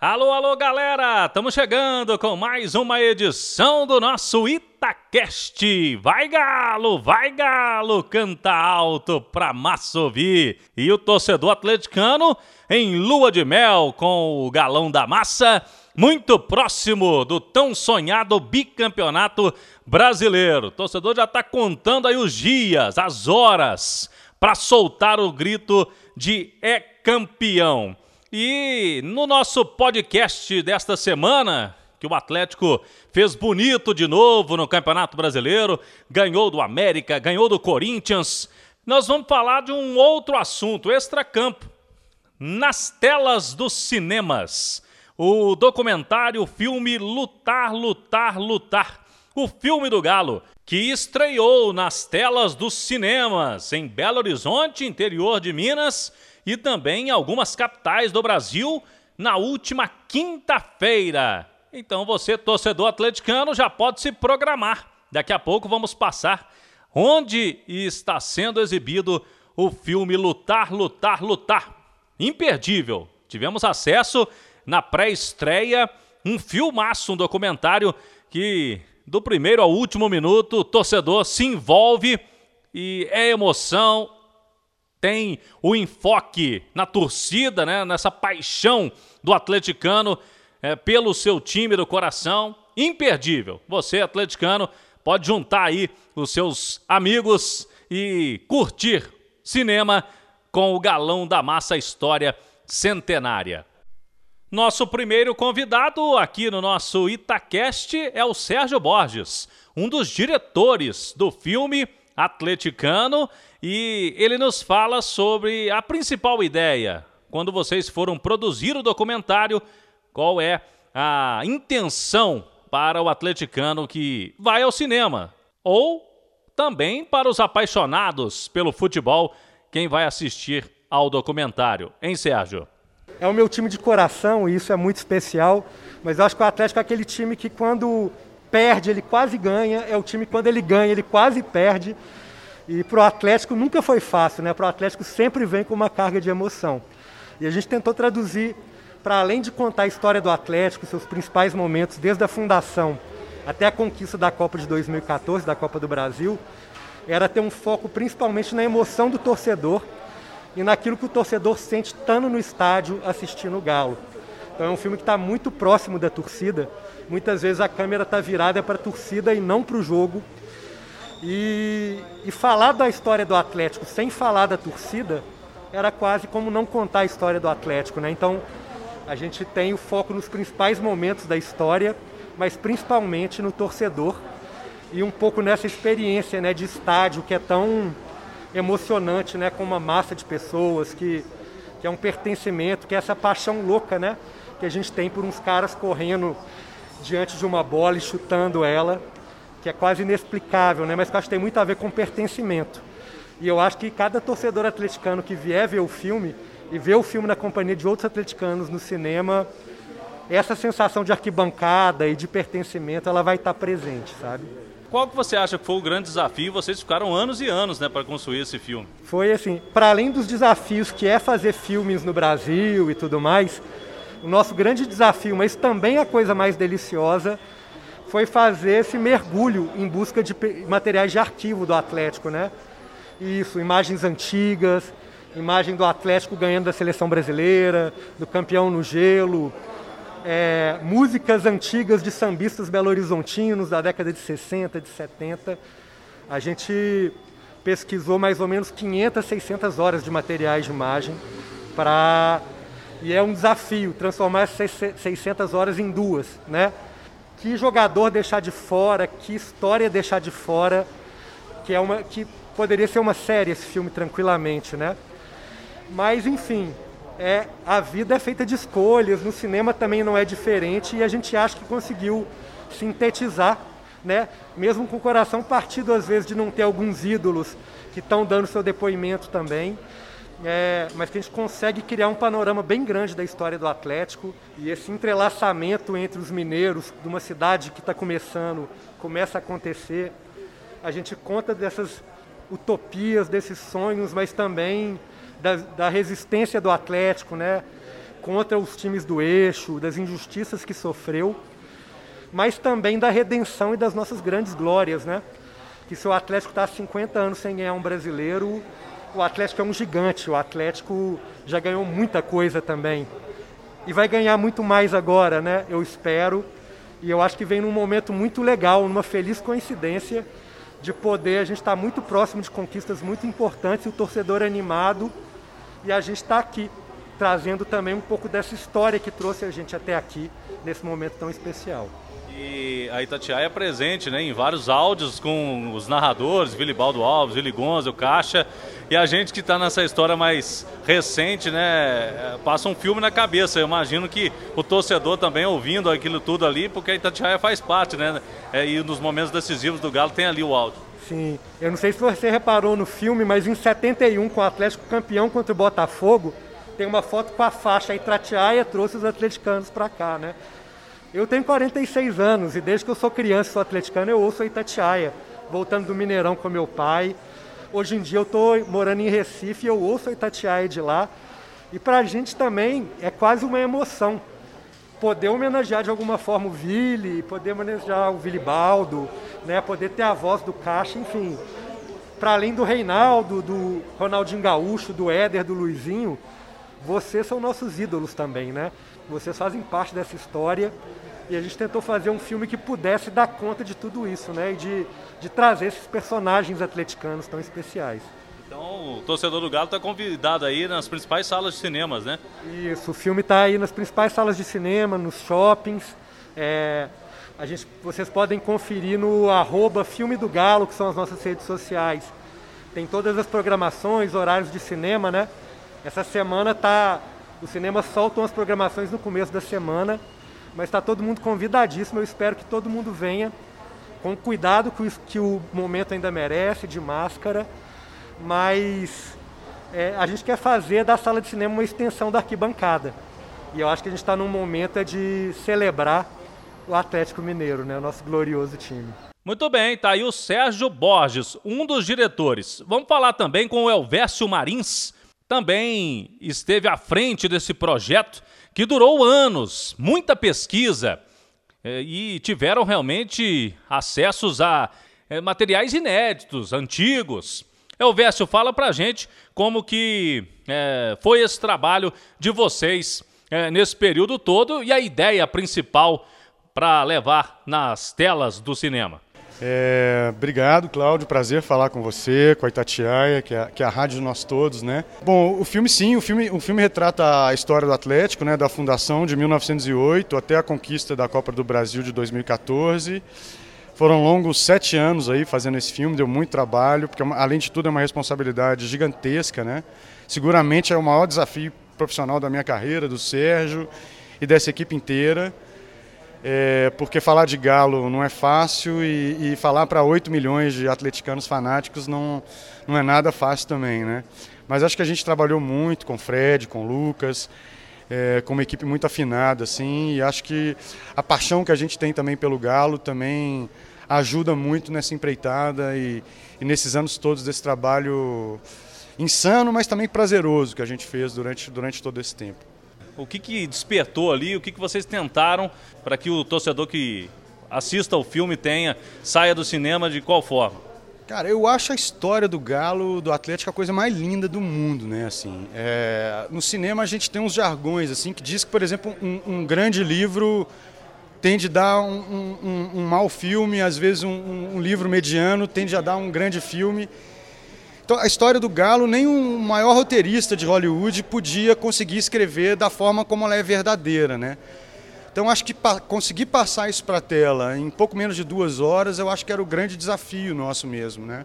Alô, alô, galera! Estamos chegando com mais uma edição do nosso Itacast. Vai galo, vai galo, canta alto pra massa ouvir. E o torcedor atleticano em lua de mel com o galão da massa, muito próximo do tão sonhado bicampeonato brasileiro. O torcedor já está contando aí os dias, as horas para soltar o grito de é campeão. E no nosso podcast desta semana, que o Atlético fez bonito de novo no Campeonato Brasileiro, ganhou do América, ganhou do Corinthians, nós vamos falar de um outro assunto, extracampo. Nas telas dos cinemas, o documentário, o filme Lutar, Lutar, Lutar. O filme do Galo, que estreou nas telas dos cinemas em Belo Horizonte, interior de Minas, e também em algumas capitais do Brasil na última quinta-feira. Então você, torcedor atleticano, já pode se programar. Daqui a pouco vamos passar onde está sendo exibido o filme Lutar, Lutar, Lutar. Imperdível. Tivemos acesso na pré-estreia, um filmaço, um documentário que do primeiro ao último minuto o torcedor se envolve e é emoção, tem o enfoque na torcida, né, nessa paixão do atleticano é, pelo seu time do coração. Imperdível. Você, atleticano, pode juntar aí os seus amigos e curtir cinema com o galão da massa história centenária. Nosso primeiro convidado aqui no nosso Itacast é o Sérgio Borges, um dos diretores do filme atleticano e ele nos fala sobre a principal ideia. Quando vocês foram produzir o documentário, qual é a intenção para o atleticano que vai ao cinema? Ou também para os apaixonados pelo futebol, quem vai assistir ao documentário. Hein, Sérgio? É o meu time de coração e isso é muito especial, mas eu acho que o Atlético é aquele time que quando perde, ele quase ganha, é o time quando ele ganha, ele quase perde. E para o Atlético nunca foi fácil, né? Para o Atlético sempre vem com uma carga de emoção. E a gente tentou traduzir, para além de contar a história do Atlético, seus principais momentos, desde a fundação até a conquista da Copa de 2014, da Copa do Brasil, era ter um foco principalmente na emoção do torcedor e naquilo que o torcedor sente estando no estádio assistindo o Galo. Então é um filme que está muito próximo da torcida. Muitas vezes a câmera está virada para a torcida e não para o jogo. E, e falar da história do Atlético sem falar da torcida era quase como não contar a história do Atlético, né? Então a gente tem o foco nos principais momentos da história, mas principalmente no torcedor e um pouco nessa experiência, né, de estádio que é tão emocionante, né, com uma massa de pessoas que que é um pertencimento, que é essa paixão louca, né, que a gente tem por uns caras correndo diante de uma bola e chutando ela, que é quase inexplicável, né? mas que acho que tem muito a ver com pertencimento. E eu acho que cada torcedor atleticano que vier ver o filme e ver o filme na companhia de outros atleticanos no cinema, essa sensação de arquibancada e de pertencimento, ela vai estar presente, sabe? Qual que você acha que foi o grande desafio? Vocês ficaram anos e anos, né, para construir esse filme. Foi assim, para além dos desafios que é fazer filmes no Brasil e tudo mais, o nosso grande desafio, mas também a coisa mais deliciosa, foi fazer esse mergulho em busca de materiais de arquivo do Atlético, né? Isso, imagens antigas, imagem do Atlético ganhando da seleção brasileira, do campeão no gelo, é, músicas antigas de sambistas belo-horizontinos da década de 60, de 70. A gente pesquisou mais ou menos 500, 600 horas de materiais de imagem para e é um desafio transformar essas 600 horas em duas, né? Que jogador deixar de fora, que história deixar de fora, que é uma que poderia ser uma série esse filme tranquilamente, né? Mas enfim, é a vida é feita de escolhas, no cinema também não é diferente e a gente acha que conseguiu sintetizar, né? Mesmo com o coração partido às vezes de não ter alguns ídolos que estão dando seu depoimento também é, mas que a gente consegue criar um panorama bem grande da história do Atlético e esse entrelaçamento entre os mineiros de uma cidade que está começando começa a acontecer. A gente conta dessas utopias, desses sonhos, mas também da, da resistência do Atlético, né? contra os times do eixo, das injustiças que sofreu, mas também da redenção e das nossas grandes glórias, né? Que se o Atlético está há 50 anos sem ganhar um brasileiro, o Atlético é um gigante, o Atlético já ganhou muita coisa também. E vai ganhar muito mais agora, né? Eu espero. E eu acho que vem num momento muito legal, numa feliz coincidência de poder, a gente está muito próximo de conquistas muito importantes, o torcedor animado, e a gente está aqui trazendo também um pouco dessa história que trouxe a gente até aqui, nesse momento tão especial. E a Itatiaia é presente né, em vários áudios com os narradores, Vilibaldo Alves, Vili Gonza, o Caixa. E a gente que está nessa história mais recente, né, passa um filme na cabeça. Eu imagino que o torcedor também ouvindo aquilo tudo ali, porque a Itatiaia faz parte, né? É, e nos momentos decisivos do Galo tem ali o áudio. Sim, eu não sei se você reparou no filme, mas em 71, com o Atlético campeão contra o Botafogo, tem uma foto com a faixa Itatiaia trouxe os atleticanos para cá, né? Eu tenho 46 anos e desde que eu sou criança, sou atleticano, eu ouço a Itatiaia, voltando do Mineirão com meu pai. Hoje em dia eu estou morando em Recife e eu ouço a Itatiaia de lá. E para a gente também é quase uma emoção poder homenagear de alguma forma o Vili, poder homenagear o Vilibaldo, né, poder ter a voz do Caixa, enfim. Para além do Reinaldo, do Ronaldinho Gaúcho, do Éder, do Luizinho, vocês são nossos ídolos também, né? Vocês fazem parte dessa história e a gente tentou fazer um filme que pudesse dar conta de tudo isso, né? E de, de trazer esses personagens atleticanos tão especiais. Então, o torcedor do Galo está convidado aí nas principais salas de cinemas, né? Isso, o filme está aí nas principais salas de cinema, nos shoppings. É, a gente, vocês podem conferir no arroba Filme do Galo, que são as nossas redes sociais. Tem todas as programações, horários de cinema, né? Essa semana tá. Os cinemas soltam as programações no começo da semana mas está todo mundo convidadíssimo. Eu espero que todo mundo venha com cuidado com isso que o momento ainda merece, de máscara, mas é, a gente quer fazer da sala de cinema uma extensão da arquibancada. E eu acho que a gente está num momento de celebrar o Atlético Mineiro, né, o nosso glorioso time. Muito bem, tá aí o Sérgio Borges, um dos diretores. Vamos falar também com o Elvésio Marins, também esteve à frente desse projeto que durou anos, muita pesquisa é, e tiveram realmente acessos a é, materiais inéditos, antigos. Elvésio, fala pra gente como que é, foi esse trabalho de vocês é, nesse período todo e a ideia principal para levar nas telas do cinema. É, obrigado, Cláudio. Prazer falar com você, com a Itatiaia, que é, que é a rádio de nós todos, né? Bom, o filme sim, o filme, o filme retrata a história do Atlético, né? Da fundação de 1908 até a conquista da Copa do Brasil de 2014. Foram longos sete anos aí fazendo esse filme, deu muito trabalho, porque além de tudo é uma responsabilidade gigantesca, né? Seguramente é o maior desafio profissional da minha carreira, do Sérgio e dessa equipe inteira é, porque falar de Galo não é fácil e, e falar para 8 milhões de atleticanos fanáticos não, não é nada fácil também, né? Mas acho que a gente trabalhou muito com o Fred, com o Lucas, é, com uma equipe muito afinada, assim, e acho que a paixão que a gente tem também pelo Galo também ajuda muito nessa empreitada e, e nesses anos todos desse trabalho insano, mas também prazeroso que a gente fez durante, durante todo esse tempo. O que, que despertou ali? O que, que vocês tentaram para que o torcedor que assista ao filme tenha, saia do cinema de qual forma? Cara, eu acho a história do Galo, do Atlético, a coisa mais linda do mundo, né? Assim, é... no cinema a gente tem uns jargões, assim, que diz que, por exemplo, um, um grande livro tende a dar um, um, um mau filme, às vezes um, livro mediano tende a dar um grande filme. Então, a história do Galo, nem o maior roteirista de Hollywood podia conseguir escrever da forma como ela é verdadeira, né? Então, acho que pa conseguir passar isso para a tela em pouco menos de duas horas, eu acho que era o grande desafio nosso mesmo, né?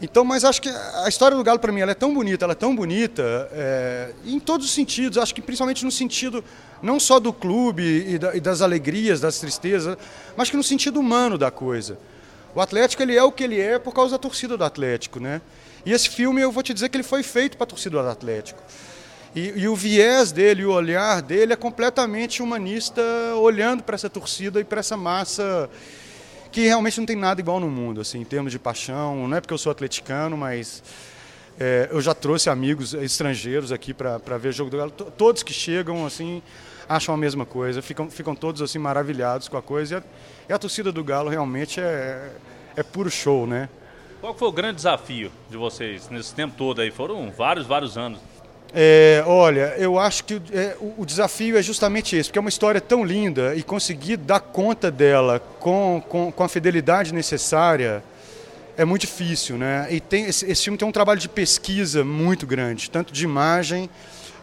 Então, mas acho que a história do Galo para mim ela é tão bonita, ela é tão bonita é, em todos os sentidos. Acho que principalmente no sentido não só do clube e, da, e das alegrias, das tristezas, mas que no sentido humano da coisa. O Atlético ele é o que ele é por causa da torcida do Atlético, né? E esse filme eu vou te dizer que ele foi feito para a torcida do Atlético. E, e, o viés dele, o olhar dele é completamente humanista, olhando para essa torcida e para essa massa que realmente não tem nada igual no mundo, assim, em termos de paixão. Não é porque eu sou atleticano, mas É, eu já trouxe amigos estrangeiros aqui para ver jogo do Galo. Todos que chegam, assim, acham a mesma coisa, ficam, ficam todos assim maravilhados com a coisa. E a, e a torcida do Galo realmente é, é puro show, né? Qual foi o grande desafio de vocês nesse tempo todo aí? Foram vários, vários anos. É, olha, eu acho que é, o, o, desafio é justamente esse, porque é uma história tão linda e conseguir dar conta dela com, com, com a fidelidade necessária é muito difícil, né? E tem, esse, esse, filme tem um trabalho de pesquisa muito grande, tanto de imagem,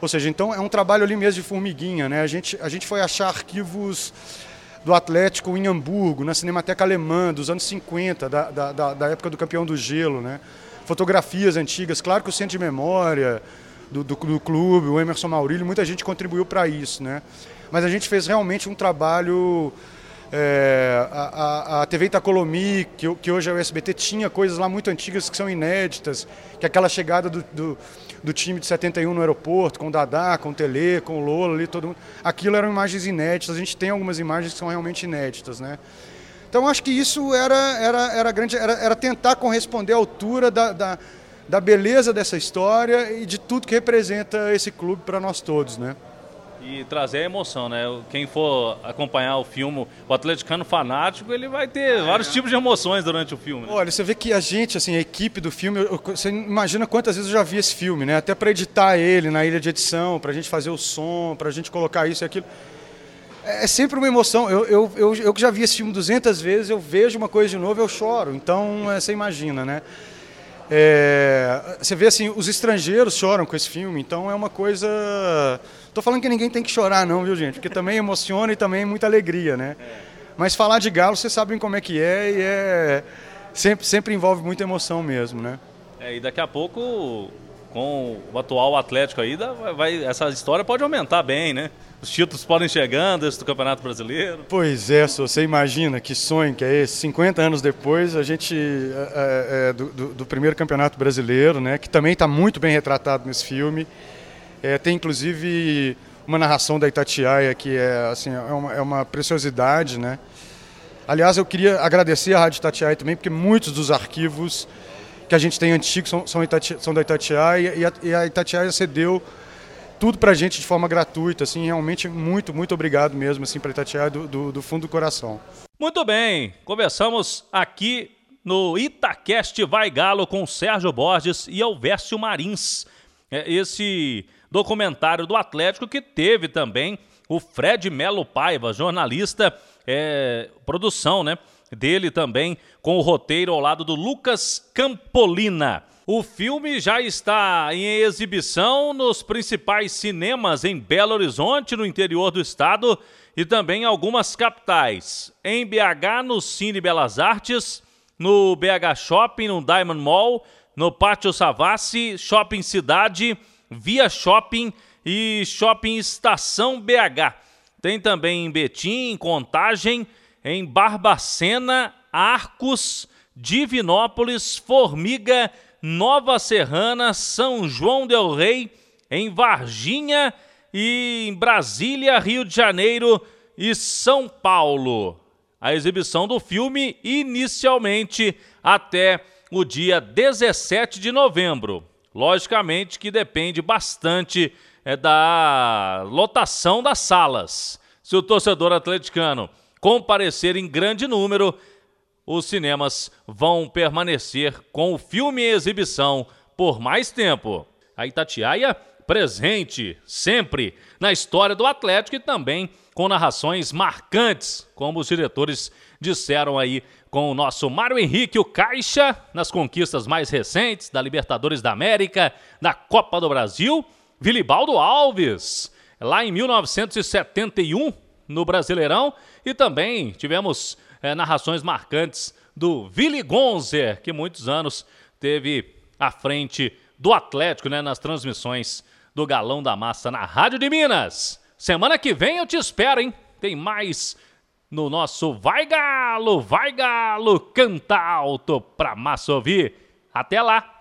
ou seja, então é um trabalho ali mesmo de formiguinha, né? A gente, a gente foi achar arquivos do Atlético em Hamburgo, na Cinemateca Alemã, dos anos 50, da, da, da época do campeão do gelo, né? Fotografias antigas, claro que o Centro de Memória do, do, do clube, o Emerson Maurílio, muita gente contribuiu para isso, né? Mas a gente fez realmente um trabalho é, a, a, a, TV Itacolomi, que, que, hoje é o SBT, tinha coisas lá muito antigas que são inéditas, que é aquela chegada do, do, do, time de 71 no aeroporto, com o Dadá, com o Tele, com o Lola, ali, todo mundo. Aquilo eram imagens inéditas, a gente tem algumas imagens que são realmente inéditas, né? Então acho que isso era, era, era, grande, era, era tentar corresponder à altura da, da, da beleza dessa história e de tudo que representa esse clube para nós todos, né? E trazer a emoção, né? Quem for acompanhar o filme, o atleticano fanático, ele vai ter vários tipos de emoções durante o filme. Né? Olha, você vê que a gente, assim, a equipe do filme, você imagina quantas vezes eu já vi esse filme, né? Até para editar ele na ilha de edição, para a gente fazer o som, para a gente colocar isso e aquilo. É, é sempre uma emoção. Eu, eu, eu, eu que já vi esse filme 200 vezes, eu vejo uma coisa de novo, eu choro. Então, é, você imagina, né? É, você vê assim, os estrangeiros choram com esse filme, então é uma coisa. Tô falando que ninguém tem que chorar, não, viu, gente? Porque também emociona e também é muita alegria, né? Mas falar de galo, vocês sabem como é que é e é. Sempre, sempre envolve muita emoção mesmo, né? É, e daqui a pouco, com o atual Atlético aí, vai, essa história pode aumentar bem, né? Os títulos podem chegando, esse do Campeonato Brasileiro. Pois é, você imagina que sonho que é esse. 50 anos depois, a gente, é, é, do, do, do, primeiro Campeonato Brasileiro, né, que também está muito bem retratado nesse filme. É, tem inclusive uma narração da Itatiaia que é, assim, é, uma, é uma preciosidade. Né? Aliás, eu queria agradecer à Rádio Itatiaia também, porque muitos dos arquivos que a gente tem antigos são, são, Itati, são da Itatiaia e a, e a Itatiaia cedeu tudo para a gente de forma gratuita, assim, realmente muito, muito obrigado mesmo, assim, para Itatiaia do, do, do, fundo do coração. Muito bem, conversamos aqui no Itacast Vai Galo com Sérgio Borges e Alvércio Marins. É esse documentário do Atlético que teve também o Fred Melo Paiva, jornalista, é, produção, né? Dele também, com o roteiro ao lado do Lucas Campolina. O filme já está em exibição nos principais cinemas em Belo Horizonte, no interior do estado, e também em algumas capitais. Em BH, no Cine Belas Artes, no BH Shopping, no Diamond Mall, no Pátio Savassi, Shopping Cidade, Via Shopping e Shopping Estação BH. Tem também em Betim, em Contagem, em Barbacena, Arcos, Divinópolis, Formiga Nova Serrana, São João del Rei, em Varginha e em Brasília, Rio de Janeiro e São Paulo. A exibição do filme inicialmente até o dia 17 de novembro. Logicamente que depende bastante é, da lotação das salas. Se o torcedor atleticano comparecer em grande número, os cinemas vão permanecer com o filme em exibição por mais tempo. A Itatiaia presente sempre na história do Atlético e também com narrações marcantes, como os diretores disseram aí com o nosso Mário Henrique, o Caixa, nas conquistas mais recentes da Libertadores da América, da Copa do Brasil, Vilibaldo Alves, lá em 1971, no Brasileirão, e também tivemos é, narrações marcantes do Willy Gonzer, que muitos anos teve à frente do Atlético, né, nas transmissões do Galão da Massa na Rádio de Minas. Semana que vem eu te espero, hein? Tem mais no nosso Vai Galo, Vai Galo, canta alto pra massa ouvir. Até lá!